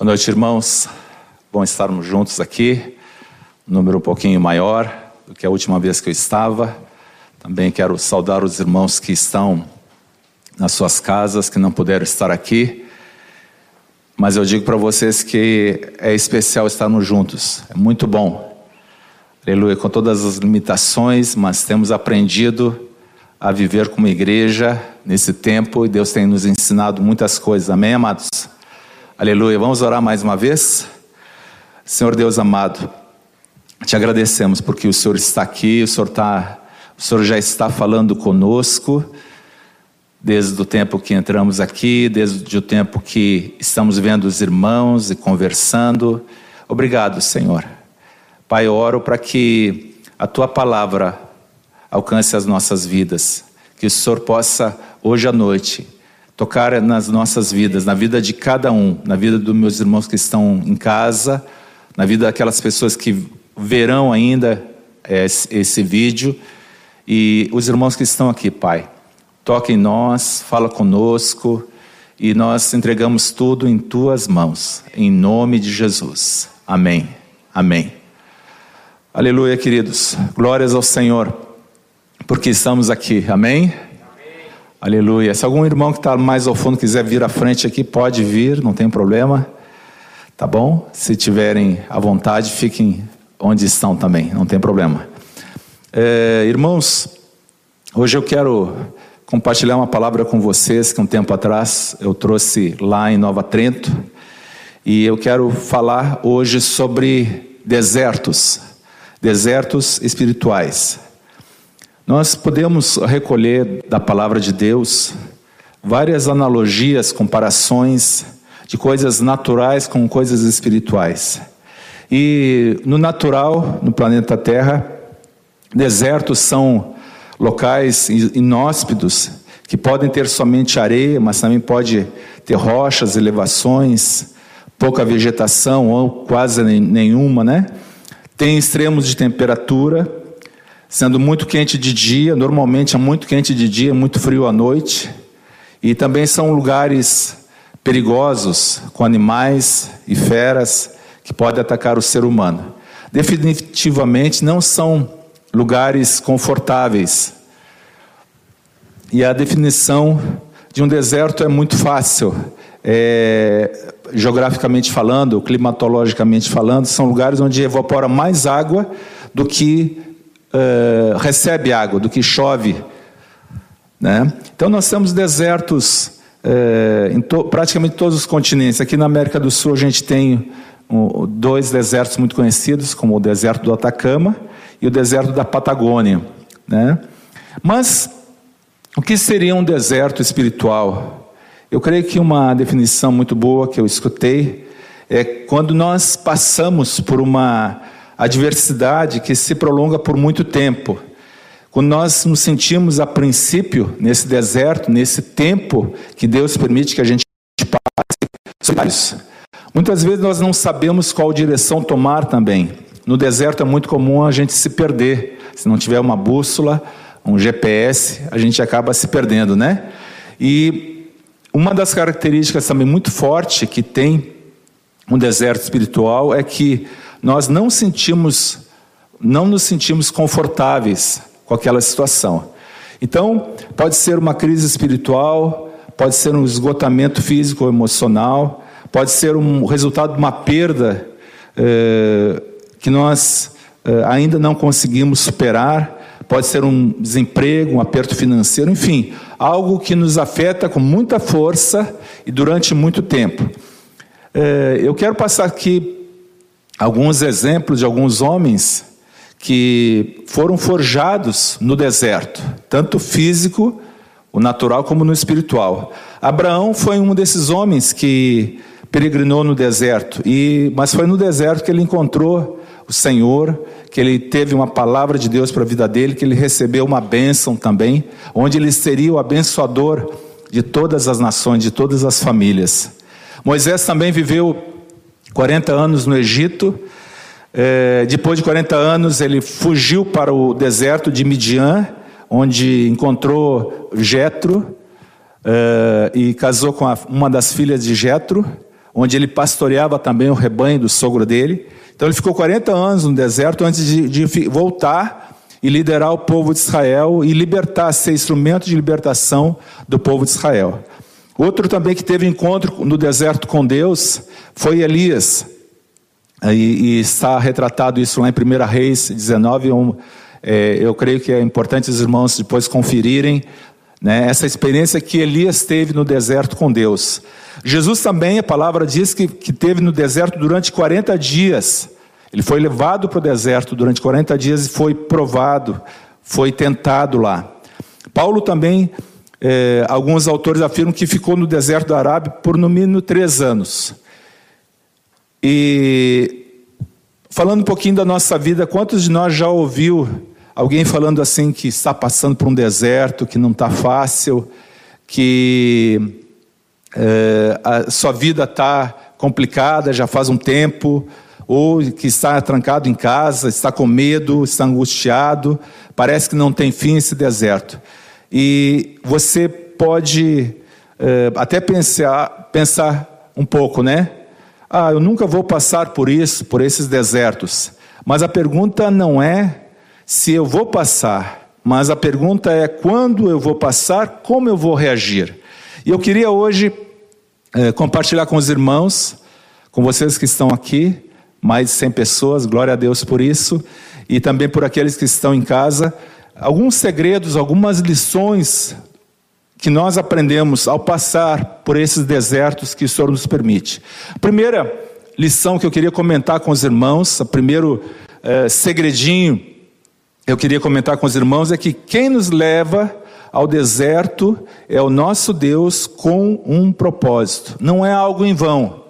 Boa noite, irmãos. Bom estarmos juntos aqui. Um número um pouquinho maior do que a última vez que eu estava. Também quero saudar os irmãos que estão nas suas casas, que não puderam estar aqui. Mas eu digo para vocês que é especial estarmos juntos. É muito bom. Aleluia, com todas as limitações, mas temos aprendido a viver como igreja nesse tempo e Deus tem nos ensinado muitas coisas. Amém, amados? Aleluia. Vamos orar mais uma vez? Senhor Deus amado, te agradecemos porque o Senhor está aqui, o Senhor, está, o Senhor já está falando conosco, desde o tempo que entramos aqui, desde o tempo que estamos vendo os irmãos e conversando. Obrigado, Senhor. Pai, oro para que a tua palavra alcance as nossas vidas, que o Senhor possa, hoje à noite, tocar nas nossas vidas, na vida de cada um, na vida dos meus irmãos que estão em casa, na vida daquelas pessoas que verão ainda esse, esse vídeo e os irmãos que estão aqui, Pai. Toque em nós, fala conosco e nós entregamos tudo em tuas mãos, em nome de Jesus. Amém. Amém. Aleluia, queridos. Glórias ao Senhor, porque estamos aqui. Amém. Aleluia. Se algum irmão que está mais ao fundo quiser vir à frente aqui, pode vir, não tem problema. Tá bom? Se tiverem à vontade, fiquem onde estão também, não tem problema. É, irmãos, hoje eu quero compartilhar uma palavra com vocês que um tempo atrás eu trouxe lá em Nova Trento. E eu quero falar hoje sobre desertos, desertos espirituais. Nós podemos recolher da palavra de Deus várias analogias, comparações de coisas naturais com coisas espirituais. E no natural, no planeta Terra, desertos são locais inóspitos que podem ter somente areia, mas também pode ter rochas, elevações, pouca vegetação ou quase nenhuma, né? Tem extremos de temperatura, sendo muito quente de dia, normalmente é muito quente de dia, muito frio à noite. E também são lugares perigosos com animais e feras que podem atacar o ser humano. Definitivamente não são lugares confortáveis. E a definição de um deserto é muito fácil. É, geograficamente falando, climatologicamente falando, são lugares onde evapora mais água do que uh, recebe água, do que chove. Né? Então nós temos desertos uh, em to praticamente todos os continentes. Aqui na América do Sul a gente tem um, dois desertos muito conhecidos, como o deserto do Atacama e o deserto da Patagônia. Né? Mas o que seria um deserto espiritual? Eu creio que uma definição muito boa que eu escutei é quando nós passamos por uma adversidade que se prolonga por muito tempo. Quando nós nos sentimos a princípio nesse deserto, nesse tempo que Deus permite que a gente passe, muitas vezes nós não sabemos qual direção tomar também. No deserto é muito comum a gente se perder. Se não tiver uma bússola, um GPS, a gente acaba se perdendo, né? E uma das características também muito forte que tem um deserto espiritual é que nós não sentimos, não nos sentimos confortáveis com aquela situação. Então, pode ser uma crise espiritual, pode ser um esgotamento físico ou emocional, pode ser um resultado de uma perda eh, que nós eh, ainda não conseguimos superar, pode ser um desemprego, um aperto financeiro, enfim, algo que nos afeta com muita força e durante muito tempo. Eh, eu quero passar aqui alguns exemplos de alguns homens que foram forjados no deserto, tanto físico, o natural, como no espiritual. Abraão foi um desses homens que peregrinou no deserto, e, mas foi no deserto que ele encontrou o Senhor, que ele teve uma palavra de Deus para a vida dele, que ele recebeu uma bênção também, onde ele seria o abençoador de todas as nações, de todas as famílias. Moisés também viveu 40 anos no Egito. É, depois de 40 anos, ele fugiu para o deserto de Midian, onde encontrou Jetro é, e casou com a, uma das filhas de Jetro, onde ele pastoreava também o rebanho do sogro dele. Então ele ficou 40 anos no deserto antes de, de voltar e liderar o povo de Israel e libertar, ser instrumento de libertação do povo de Israel. Outro também que teve encontro no deserto com Deus foi Elias. E, e está retratado isso lá em 1 Reis 19. Um, é, eu creio que é importante os irmãos depois conferirem né, essa experiência que Elias teve no deserto com Deus. Jesus também, a palavra diz que, que teve no deserto durante 40 dias. Ele foi levado para o deserto durante 40 dias e foi provado, foi tentado lá. Paulo também, é, alguns autores afirmam que ficou no deserto da Arábia por no mínimo três anos. E falando um pouquinho da nossa vida, quantos de nós já ouviu alguém falando assim que está passando por um deserto, que não está fácil, que é, a sua vida está complicada já faz um tempo, ou que está trancado em casa, está com medo, está angustiado, parece que não tem fim esse deserto. E você pode é, até pensar, pensar um pouco, né? Ah, eu nunca vou passar por isso, por esses desertos. Mas a pergunta não é se eu vou passar, mas a pergunta é quando eu vou passar, como eu vou reagir. E eu queria hoje é, compartilhar com os irmãos, com vocês que estão aqui, mais de 100 pessoas, glória a Deus por isso, e também por aqueles que estão em casa, alguns segredos, algumas lições que nós aprendemos ao passar por esses desertos que o Senhor nos permite. A primeira lição que eu queria comentar com os irmãos, o primeiro é, segredinho eu queria comentar com os irmãos é que quem nos leva ao deserto é o nosso Deus com um propósito, não é algo em vão.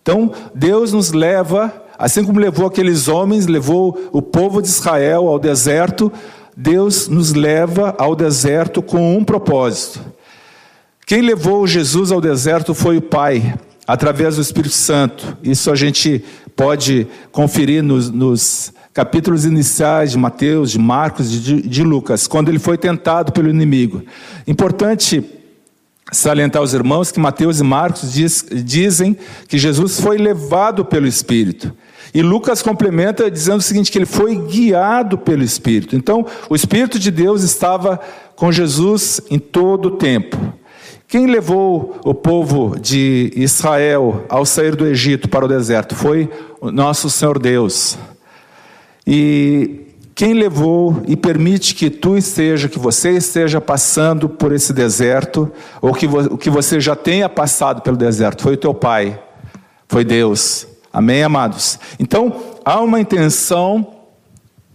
Então, Deus nos leva Assim como levou aqueles homens, levou o povo de Israel ao deserto, Deus nos leva ao deserto com um propósito. Quem levou Jesus ao deserto foi o Pai, através do Espírito Santo. Isso a gente pode conferir nos, nos capítulos iniciais de Mateus, de Marcos, de, de Lucas, quando ele foi tentado pelo inimigo. Importante salientar aos irmãos que Mateus e Marcos diz, dizem que Jesus foi levado pelo Espírito. E Lucas complementa dizendo o seguinte: que ele foi guiado pelo Espírito. Então, o Espírito de Deus estava com Jesus em todo o tempo. Quem levou o povo de Israel ao sair do Egito para o deserto foi o nosso Senhor Deus. E quem levou e permite que tu esteja, que você esteja passando por esse deserto, ou que, que você já tenha passado pelo deserto, foi o teu pai, foi Deus. Amém, amados? Então, há uma intenção,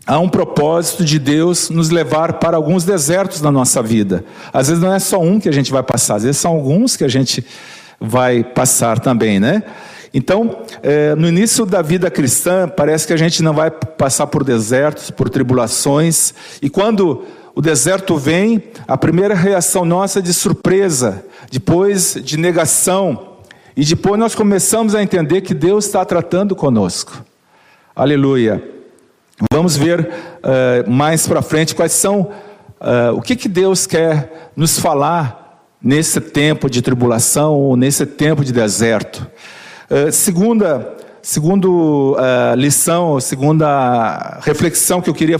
há um propósito de Deus nos levar para alguns desertos na nossa vida. Às vezes não é só um que a gente vai passar, às vezes são alguns que a gente vai passar também, né? Então, é, no início da vida cristã, parece que a gente não vai passar por desertos, por tribulações, e quando o deserto vem, a primeira reação nossa é de surpresa, depois de negação, e depois nós começamos a entender que Deus está tratando conosco. Aleluia. Vamos ver uh, mais para frente quais são, uh, o que, que Deus quer nos falar nesse tempo de tribulação ou nesse tempo de deserto. Uh, segunda, segundo lição, segunda reflexão que eu queria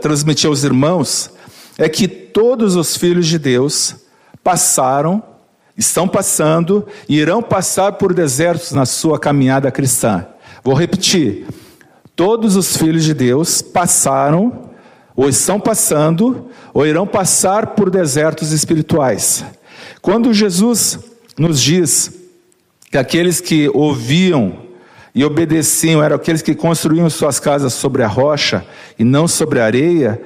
transmitir aos irmãos é que todos os filhos de Deus passaram estão passando e irão passar por desertos na sua caminhada cristã. Vou repetir: todos os filhos de Deus passaram, ou estão passando, ou irão passar por desertos espirituais. Quando Jesus nos diz que aqueles que ouviam e obedeciam eram aqueles que construíam suas casas sobre a rocha e não sobre a areia,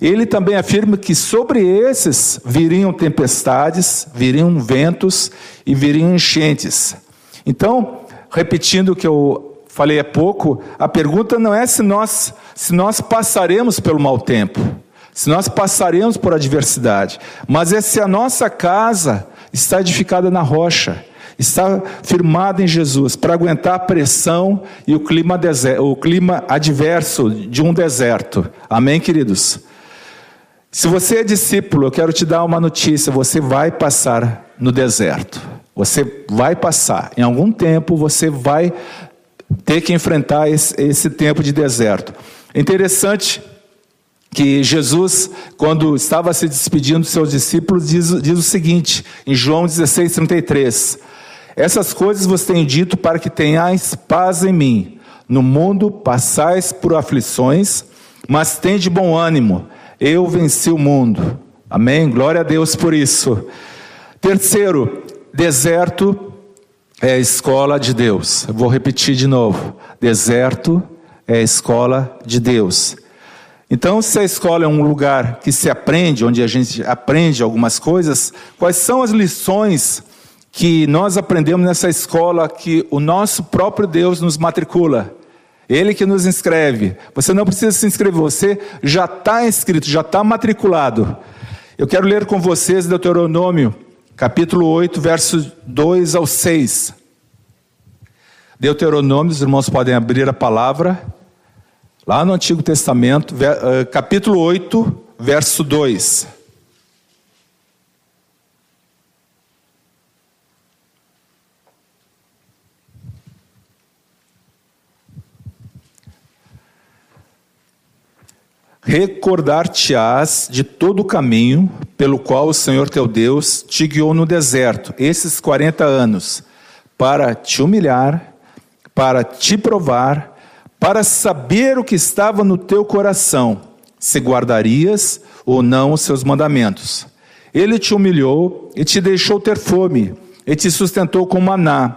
ele também afirma que sobre esses viriam tempestades, viriam ventos e viriam enchentes. Então, repetindo o que eu falei há pouco, a pergunta não é se nós, se nós passaremos pelo mau tempo, se nós passaremos por adversidade, mas é se a nossa casa está edificada na rocha, está firmada em Jesus para aguentar a pressão e o clima, o clima adverso de um deserto. Amém, queridos? Se você é discípulo, eu quero te dar uma notícia: você vai passar no deserto. Você vai passar. Em algum tempo você vai ter que enfrentar esse, esse tempo de deserto. É interessante que Jesus, quando estava se despedindo dos seus discípulos, diz, diz o seguinte, em João 16, 33. Essas coisas vos tenho dito para que tenhais paz em mim. No mundo passais por aflições, mas tende bom ânimo. Eu venci o mundo. Amém? Glória a Deus por isso. Terceiro, deserto é a escola de Deus. Eu vou repetir de novo. Deserto é a escola de Deus. Então, se a escola é um lugar que se aprende, onde a gente aprende algumas coisas, quais são as lições que nós aprendemos nessa escola que o nosso próprio Deus nos matricula? Ele que nos inscreve. Você não precisa se inscrever, você já está inscrito, já está matriculado. Eu quero ler com vocês Deuteronômio, capítulo 8, versos 2 ao 6. Deuteronômio, os irmãos podem abrir a palavra, lá no Antigo Testamento, eh, capítulo 8, verso 2. Recordar-te-ás de todo o caminho pelo qual o Senhor teu Deus te guiou no deserto, esses 40 anos, para te humilhar, para te provar, para saber o que estava no teu coração, se guardarias ou não os seus mandamentos. Ele te humilhou e te deixou ter fome, e te sustentou com maná,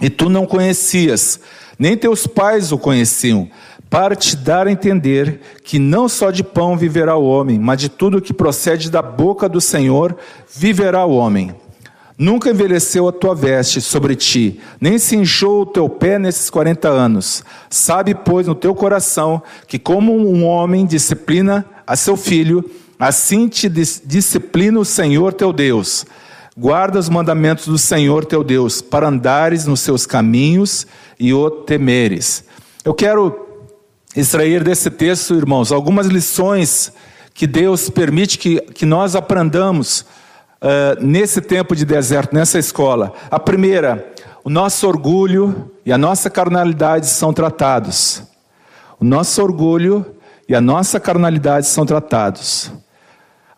e tu não conhecias, nem teus pais o conheciam para te dar a entender que não só de pão viverá o homem, mas de tudo que procede da boca do Senhor viverá o homem. Nunca envelheceu a tua veste sobre ti, nem se inchou o teu pé nesses quarenta anos. Sabe, pois, no teu coração que, como um homem disciplina a seu filho, assim te disciplina o Senhor teu Deus. Guarda os mandamentos do Senhor teu Deus, para andares nos seus caminhos e o temeres. Eu quero extrair desse texto, irmãos, algumas lições que Deus permite que, que nós aprendamos uh, nesse tempo de deserto, nessa escola. A primeira, o nosso orgulho e a nossa carnalidade são tratados. O nosso orgulho e a nossa carnalidade são tratados.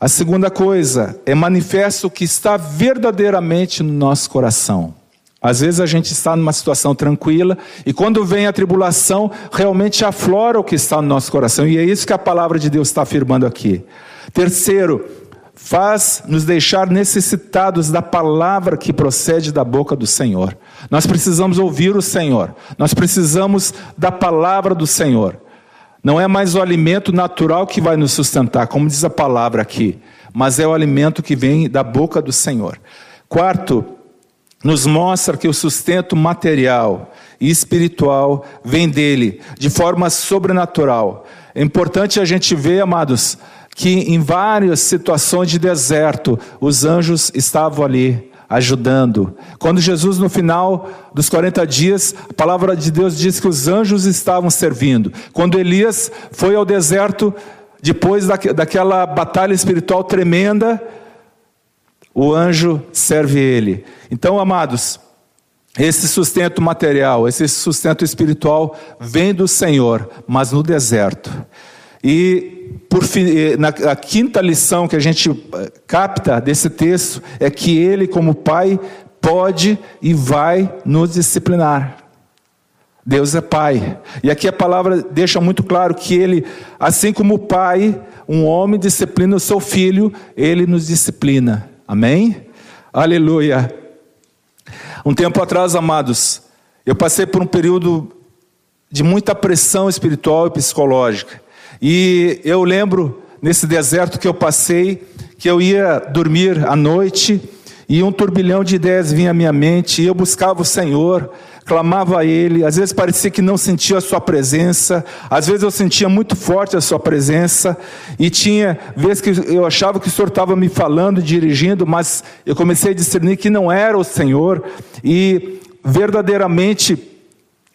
A segunda coisa é manifesto o que está verdadeiramente no nosso coração. Às vezes a gente está numa situação tranquila e quando vem a tribulação, realmente aflora o que está no nosso coração. E é isso que a palavra de Deus está afirmando aqui. Terceiro, faz nos deixar necessitados da palavra que procede da boca do Senhor. Nós precisamos ouvir o Senhor. Nós precisamos da palavra do Senhor. Não é mais o alimento natural que vai nos sustentar, como diz a palavra aqui, mas é o alimento que vem da boca do Senhor. Quarto, nos mostra que o sustento material e espiritual vem dele, de forma sobrenatural. É importante a gente ver, amados, que em várias situações de deserto, os anjos estavam ali ajudando. Quando Jesus, no final dos 40 dias, a palavra de Deus diz que os anjos estavam servindo. Quando Elias foi ao deserto, depois daquela batalha espiritual tremenda, o anjo serve ele. Então, amados, esse sustento material, esse sustento espiritual vem do Senhor, mas no deserto. E por na, a quinta lição que a gente eh, capta desse texto é que ele, como pai, pode e vai nos disciplinar. Deus é pai. E aqui a palavra deixa muito claro que ele, assim como o pai, um homem disciplina o seu filho, ele nos disciplina. Amém? Aleluia. Um tempo atrás, amados, eu passei por um período de muita pressão espiritual e psicológica. E eu lembro, nesse deserto que eu passei, que eu ia dormir à noite e um turbilhão de ideias vinha à minha mente, e eu buscava o Senhor, clamava a Ele, às vezes parecia que não sentia a Sua presença, às vezes eu sentia muito forte a Sua presença, e tinha vezes que eu achava que o Senhor estava me falando, dirigindo, mas eu comecei a discernir que não era o Senhor, e verdadeiramente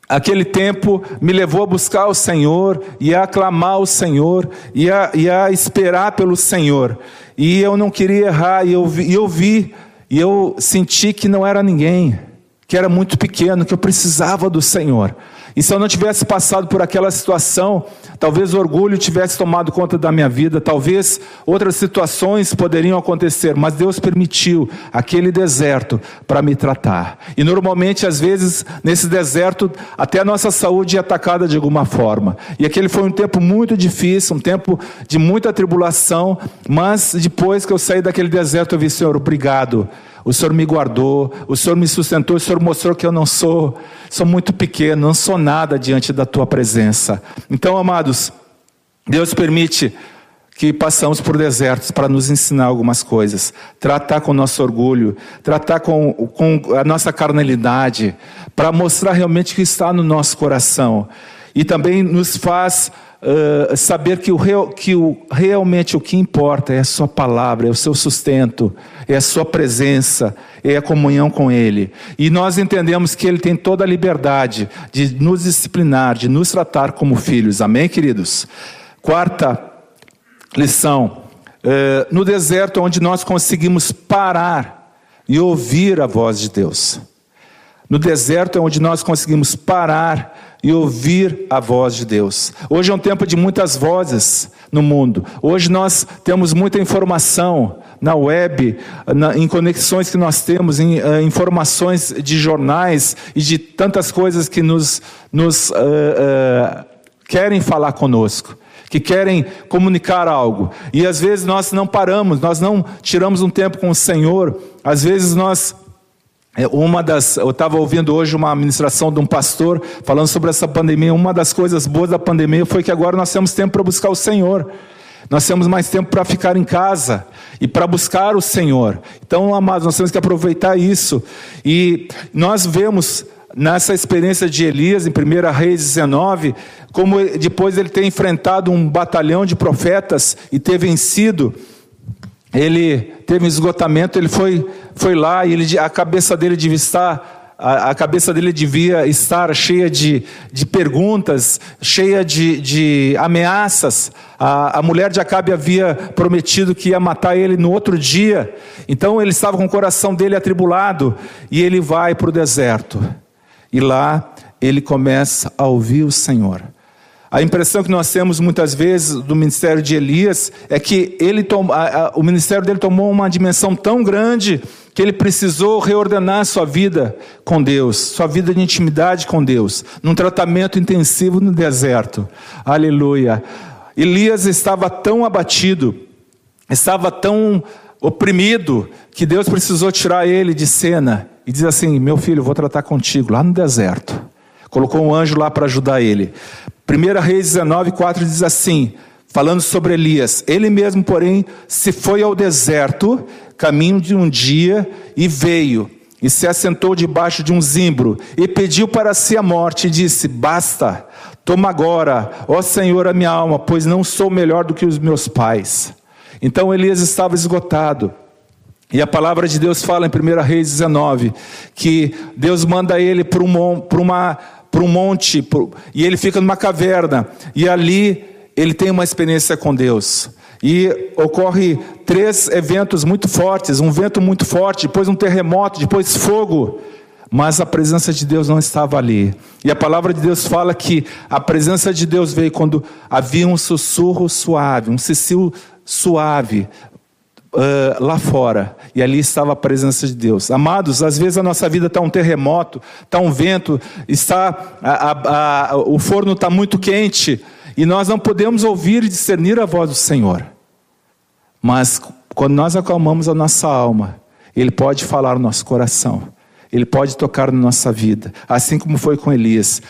aquele tempo me levou a buscar o Senhor e a aclamar o Senhor e a, e a esperar pelo Senhor. E eu não queria errar, e eu vi, eu vi e eu senti que não era ninguém, que era muito pequeno, que eu precisava do Senhor. E se eu não tivesse passado por aquela situação, talvez o orgulho tivesse tomado conta da minha vida, talvez outras situações poderiam acontecer, mas Deus permitiu aquele deserto para me tratar. E normalmente, às vezes, nesse deserto, até a nossa saúde é atacada de alguma forma. E aquele foi um tempo muito difícil, um tempo de muita tribulação, mas depois que eu saí daquele deserto, eu vi, Senhor, obrigado o Senhor me guardou, o Senhor me sustentou, o Senhor mostrou que eu não sou, sou muito pequeno, não sou nada diante da tua presença. Então, amados, Deus permite que passamos por desertos para nos ensinar algumas coisas, tratar com o nosso orgulho, tratar com, com a nossa carnalidade, para mostrar realmente o que está no nosso coração. E também nos faz uh, saber que, o, real, que o, realmente o que importa é a Sua palavra, é o seu sustento, é a Sua presença, é a comunhão com Ele. E nós entendemos que Ele tem toda a liberdade de nos disciplinar, de nos tratar como filhos. Amém, queridos? Quarta lição. Uh, no deserto, onde nós conseguimos parar e ouvir a voz de Deus. No deserto é onde nós conseguimos parar e ouvir a voz de Deus. Hoje é um tempo de muitas vozes no mundo. Hoje nós temos muita informação na web, na, em conexões que nós temos, em uh, informações de jornais e de tantas coisas que nos, nos uh, uh, querem falar conosco que querem comunicar algo. E às vezes nós não paramos, nós não tiramos um tempo com o Senhor, às vezes nós uma das, eu estava ouvindo hoje uma ministração de um pastor falando sobre essa pandemia. Uma das coisas boas da pandemia foi que agora nós temos tempo para buscar o Senhor. Nós temos mais tempo para ficar em casa e para buscar o Senhor. Então, amados, nós temos que aproveitar isso. E nós vemos nessa experiência de Elias, em 1 Reis 19, como depois ele ter enfrentado um batalhão de profetas e ter vencido ele teve um esgotamento, ele foi, foi lá e ele, a cabeça dele devia estar, a, a cabeça dele devia estar cheia de, de perguntas, cheia de, de ameaças. A, a mulher de Acabe havia prometido que ia matar ele no outro dia, então ele estava com o coração dele atribulado e ele vai para o deserto. E lá ele começa a ouvir o Senhor. A impressão que nós temos muitas vezes do ministério de Elias é que ele tom, a, a, o ministério dele tomou uma dimensão tão grande que ele precisou reordenar sua vida com Deus, sua vida de intimidade com Deus, num tratamento intensivo no deserto. Aleluia. Elias estava tão abatido, estava tão oprimido, que Deus precisou tirar ele de cena e dizer assim: Meu filho, vou tratar contigo lá no deserto. Colocou um anjo lá para ajudar ele. 1 Reis 19, 4 diz assim, falando sobre Elias: Ele mesmo, porém, se foi ao deserto, caminho de um dia, e veio, e se assentou debaixo de um zimbro, e pediu para si a morte, e disse: Basta, toma agora, ó Senhor, a minha alma, pois não sou melhor do que os meus pais. Então Elias estava esgotado. E a palavra de Deus fala em 1 Reis 19 que Deus manda ele para uma para um monte, e ele fica numa caverna, e ali ele tem uma experiência com Deus. E ocorre três eventos muito fortes, um vento muito forte, depois um terremoto, depois fogo. Mas a presença de Deus não estava ali. E a palavra de Deus fala que a presença de Deus veio quando havia um sussurro suave, um cecil suave, Uh, lá fora, e ali estava a presença de Deus. Amados, às vezes a nossa vida está um terremoto, está um vento, está a, a, a, o forno está muito quente, e nós não podemos ouvir e discernir a voz do Senhor. Mas quando nós acalmamos a nossa alma, Ele pode falar no nosso coração, Ele pode tocar na nossa vida, assim como foi com Elias.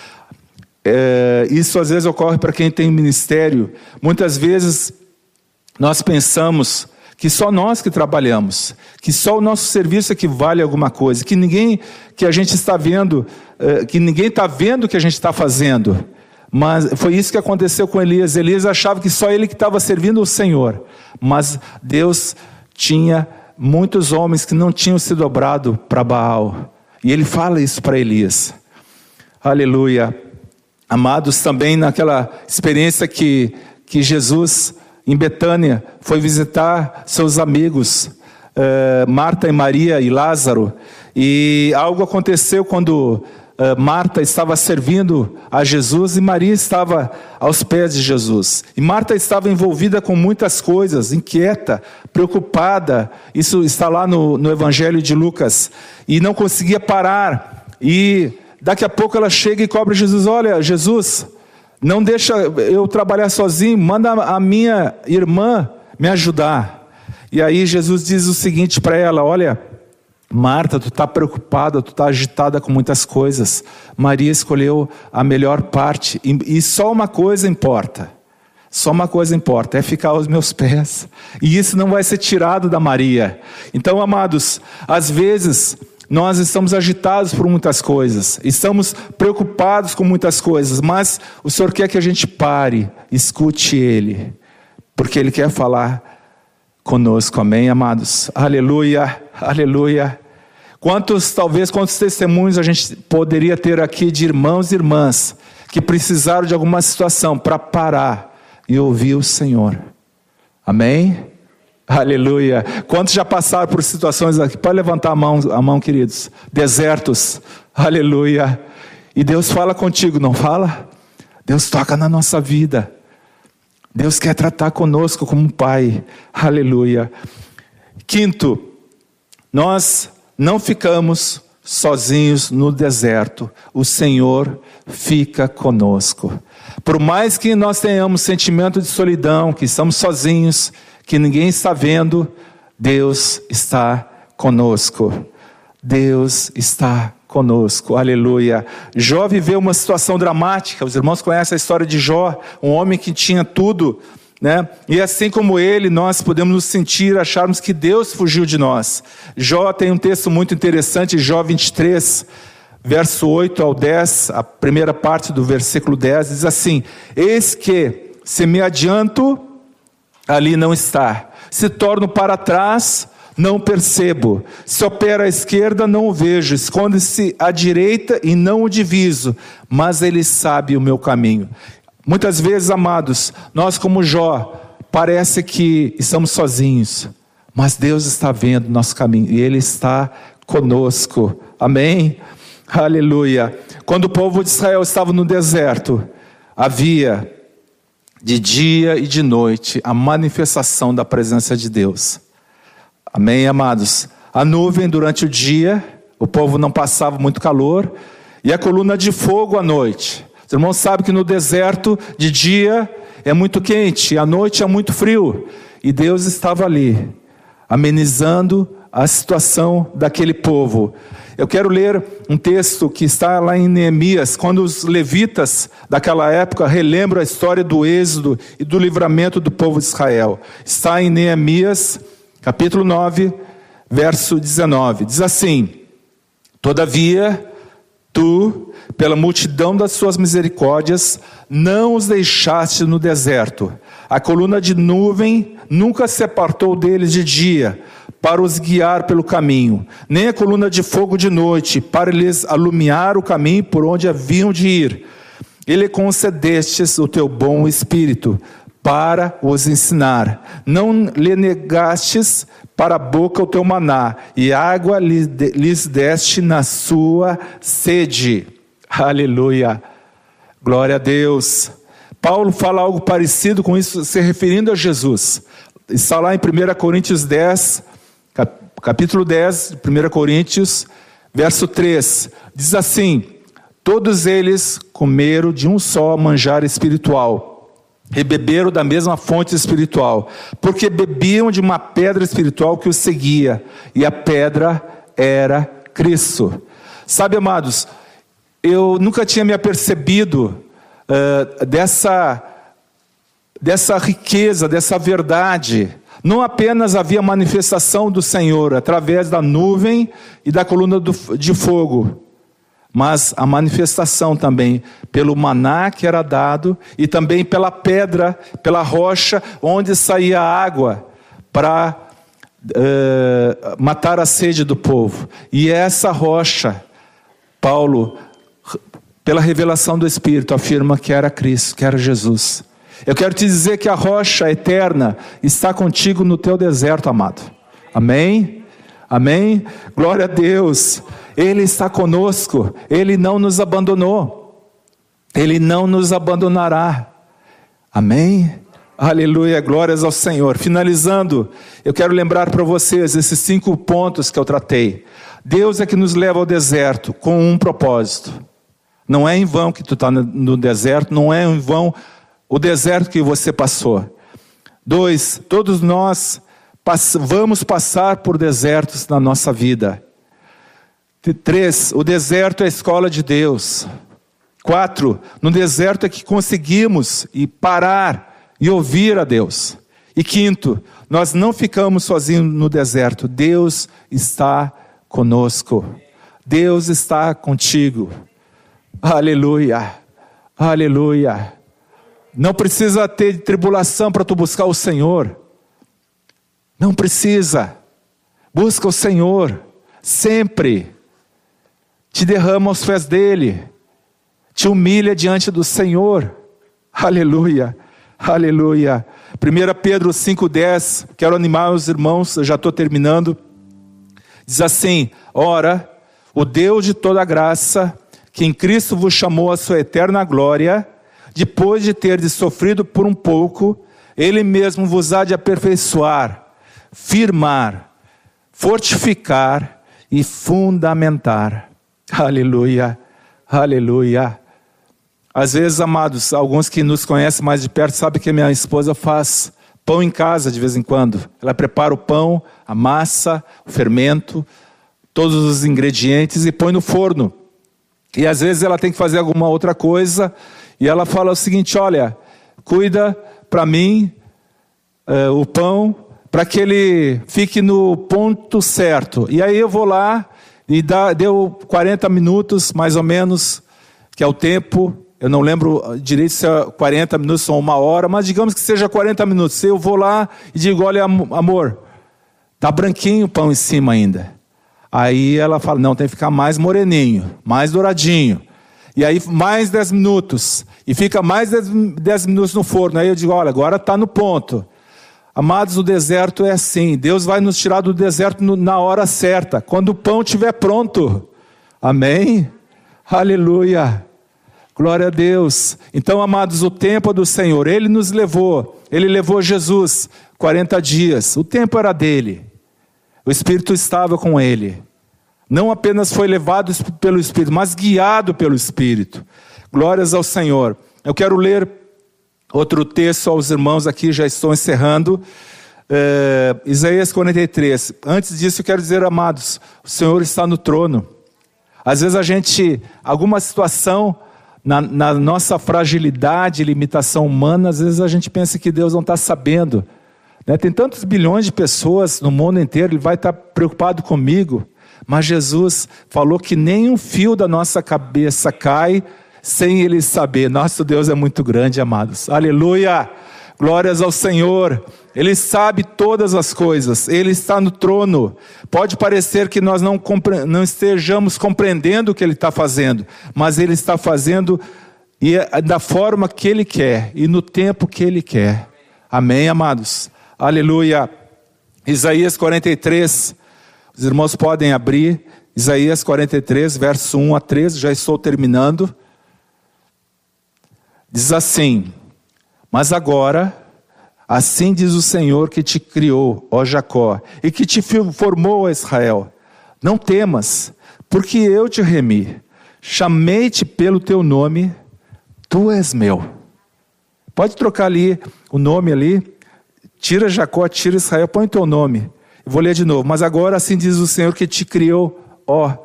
É, isso às vezes ocorre para quem tem ministério. Muitas vezes nós pensamos que só nós que trabalhamos, que só o nosso serviço é que vale alguma coisa, que ninguém que a gente está vendo, eh, que ninguém está vendo o que a gente está fazendo. Mas foi isso que aconteceu com Elias. Elias achava que só ele que estava servindo o Senhor, mas Deus tinha muitos homens que não tinham se dobrado para Baal. E ele fala isso para Elias. Aleluia. Amados, também naquela experiência que, que Jesus em Betânia, foi visitar seus amigos uh, Marta e Maria e Lázaro, e algo aconteceu quando uh, Marta estava servindo a Jesus e Maria estava aos pés de Jesus. E Marta estava envolvida com muitas coisas, inquieta, preocupada. Isso está lá no, no Evangelho de Lucas. E não conseguia parar. E daqui a pouco ela chega e cobra Jesus: Olha, Jesus, não deixa eu trabalhar sozinho, manda a minha irmã me ajudar. E aí Jesus diz o seguinte para ela: Olha, Marta, tu está preocupada, tu está agitada com muitas coisas. Maria escolheu a melhor parte e só uma coisa importa. Só uma coisa importa, é ficar aos meus pés. E isso não vai ser tirado da Maria. Então, amados, às vezes nós estamos agitados por muitas coisas, estamos preocupados com muitas coisas, mas o Senhor quer que a gente pare, escute Ele, porque Ele quer falar conosco, amém, amados? Aleluia, aleluia. Quantos, talvez, quantos testemunhos a gente poderia ter aqui de irmãos e irmãs que precisaram de alguma situação para parar e ouvir o Senhor, amém? Aleluia. Quantos já passaram por situações aqui? Pode levantar a mão, a mão, queridos. Desertos. Aleluia. E Deus fala contigo, não fala? Deus toca na nossa vida. Deus quer tratar conosco como Pai. Aleluia. Quinto, nós não ficamos sozinhos no deserto. O Senhor fica conosco. Por mais que nós tenhamos sentimento de solidão, que estamos sozinhos, que ninguém está vendo, Deus está conosco. Deus está conosco, aleluia. Jó viveu uma situação dramática, os irmãos conhecem a história de Jó, um homem que tinha tudo, né? E assim como ele, nós podemos nos sentir, acharmos que Deus fugiu de nós. Jó tem um texto muito interessante, Jó 23, verso 8 ao 10, a primeira parte do versículo 10, diz assim: Eis que, se me adianto, ali não está, se torno para trás, não percebo. Se opera à esquerda, não o vejo. Esconde-se à direita e não o diviso. Mas ele sabe o meu caminho. Muitas vezes, amados, nós, como Jó, parece que estamos sozinhos. Mas Deus está vendo nosso caminho e Ele está conosco. Amém? Aleluia. Quando o povo de Israel estava no deserto, havia de dia e de noite a manifestação da presença de Deus. Amém, amados? A nuvem durante o dia, o povo não passava muito calor, e a coluna de fogo à noite. Os irmãos sabem que no deserto, de dia é muito quente, à noite é muito frio, e Deus estava ali, amenizando a situação daquele povo. Eu quero ler um texto que está lá em Neemias, quando os levitas daquela época relembram a história do êxodo e do livramento do povo de Israel. Está em Neemias capítulo 9, verso 19. Diz assim: Todavia, tu, pela multidão das suas misericórdias, não os deixaste no deserto. A coluna de nuvem nunca se apartou deles de dia, para os guiar pelo caminho, nem a coluna de fogo de noite, para lhes alumiar o caminho por onde haviam de ir. Ele concedestes o teu bom espírito, para os ensinar. Não lhe negastes para a boca o teu maná, e água lhes deste na sua sede. Aleluia. Glória a Deus. Paulo fala algo parecido com isso, se referindo a Jesus. Está lá em 1 Coríntios 10, capítulo 10, 1 Coríntios, verso 3. Diz assim: Todos eles comeram de um só manjar espiritual e beberam da mesma fonte espiritual, porque bebiam de uma pedra espiritual que os seguia, e a pedra era Cristo. Sabe, amados, eu nunca tinha me apercebido uh, dessa, dessa riqueza, dessa verdade. Não apenas havia manifestação do Senhor através da nuvem e da coluna de fogo, mas a manifestação também pelo maná que era dado e também pela pedra, pela rocha onde saía água para uh, matar a sede do povo. E essa rocha, Paulo, pela revelação do Espírito, afirma que era Cristo, que era Jesus. Eu quero te dizer que a rocha eterna está contigo no teu deserto, amado. Amém? Amém? Glória a Deus. Ele está conosco, ele não nos abandonou. Ele não nos abandonará. Amém? Aleluia, glórias ao Senhor. Finalizando, eu quero lembrar para vocês esses cinco pontos que eu tratei. Deus é que nos leva ao deserto com um propósito. Não é em vão que tu está no deserto, não é em vão o deserto que você passou. Dois, todos nós vamos passar por desertos na nossa vida. Três, o deserto é a escola de Deus. Quatro, no deserto é que conseguimos e parar e ouvir a Deus. E quinto, nós não ficamos sozinhos no deserto. Deus está conosco. Deus está contigo. Aleluia. Aleluia. Não precisa ter tribulação para tu buscar o Senhor. Não precisa. Busca o Senhor sempre. Te derrama aos pés dele. Te humilha diante do Senhor. Aleluia. Aleluia. 1 Pedro 5,10. Quero animar os irmãos, eu já estou terminando. Diz assim: Ora, o Deus de toda graça, que em Cristo vos chamou à sua eterna glória, depois de ter sofrido por um pouco, Ele mesmo vos há de aperfeiçoar, firmar, fortificar e fundamentar. Aleluia, aleluia. Às vezes, amados, alguns que nos conhecem mais de perto sabem que minha esposa faz pão em casa de vez em quando. Ela prepara o pão, a massa, o fermento, todos os ingredientes e põe no forno. E às vezes ela tem que fazer alguma outra coisa e ela fala o seguinte: olha, cuida para mim uh, o pão para que ele fique no ponto certo. E aí eu vou lá e dá, deu 40 minutos, mais ou menos, que é o tempo. Eu não lembro direito se é 40 minutos ou uma hora, mas digamos que seja 40 minutos. Eu vou lá e digo: olha, amor, tá branquinho o pão em cima ainda. Aí ela fala: não, tem que ficar mais moreninho, mais douradinho. E aí mais 10 minutos. E fica mais 10 minutos no forno. Aí eu digo: olha, agora está no ponto. Amados, o deserto é assim. Deus vai nos tirar do deserto na hora certa, quando o pão estiver pronto. Amém? Aleluia. Glória a Deus. Então, amados, o tempo é do Senhor. Ele nos levou. Ele levou Jesus 40 dias. O tempo era dele. O Espírito estava com ele. Não apenas foi levado pelo Espírito, mas guiado pelo Espírito. Glórias ao Senhor. Eu quero ler outro texto aos irmãos aqui, já estou encerrando. É, Isaías 43. Antes disso, eu quero dizer, amados, o Senhor está no trono. Às vezes a gente, alguma situação, na, na nossa fragilidade, limitação humana, às vezes a gente pensa que Deus não está sabendo. Né? Tem tantos bilhões de pessoas no mundo inteiro, Ele vai estar preocupado comigo. Mas Jesus falou que nem um fio da nossa cabeça cai sem Ele saber. Nosso Deus é muito grande, amados. Aleluia! Glórias ao Senhor. Ele sabe todas as coisas, Ele está no trono. Pode parecer que nós não, não estejamos compreendendo o que Ele está fazendo, mas Ele está fazendo e é da forma que Ele quer e no tempo que Ele quer. Amém, amados? Aleluia. Isaías 43. Os irmãos podem abrir. Isaías 43, verso 1 a 13. Já estou terminando. Diz assim: Mas agora, assim diz o Senhor que te criou, ó Jacó, e que te formou, Israel: Não temas, porque eu te remi. Chamei-te pelo teu nome, tu és meu. Pode trocar ali o nome ali, Tira Jacó, tira Israel, põe teu nome. Vou ler de novo. Mas agora assim diz o Senhor que te criou, ó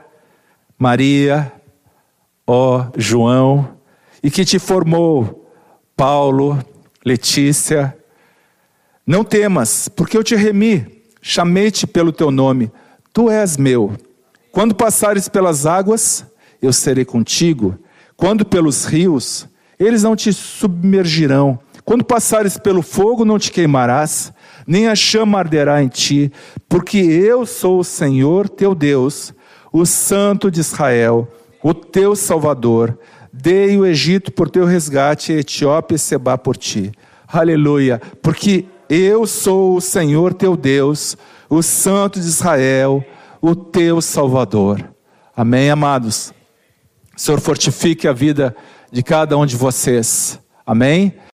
Maria, ó João, e que te formou, Paulo, Letícia. Não temas, porque eu te remi, chamei-te pelo teu nome, tu és meu. Quando passares pelas águas, eu serei contigo. Quando pelos rios, eles não te submergirão. Quando passares pelo fogo, não te queimarás, nem a chama arderá em ti, porque eu sou o Senhor teu Deus, o Santo de Israel, o teu Salvador. Dei o Egito por teu resgate, a Etiópia e Seba por ti. Aleluia. Porque Eu sou o Senhor teu Deus, o Santo de Israel, o teu Salvador. Amém, amados? O Senhor fortifique a vida de cada um de vocês. Amém?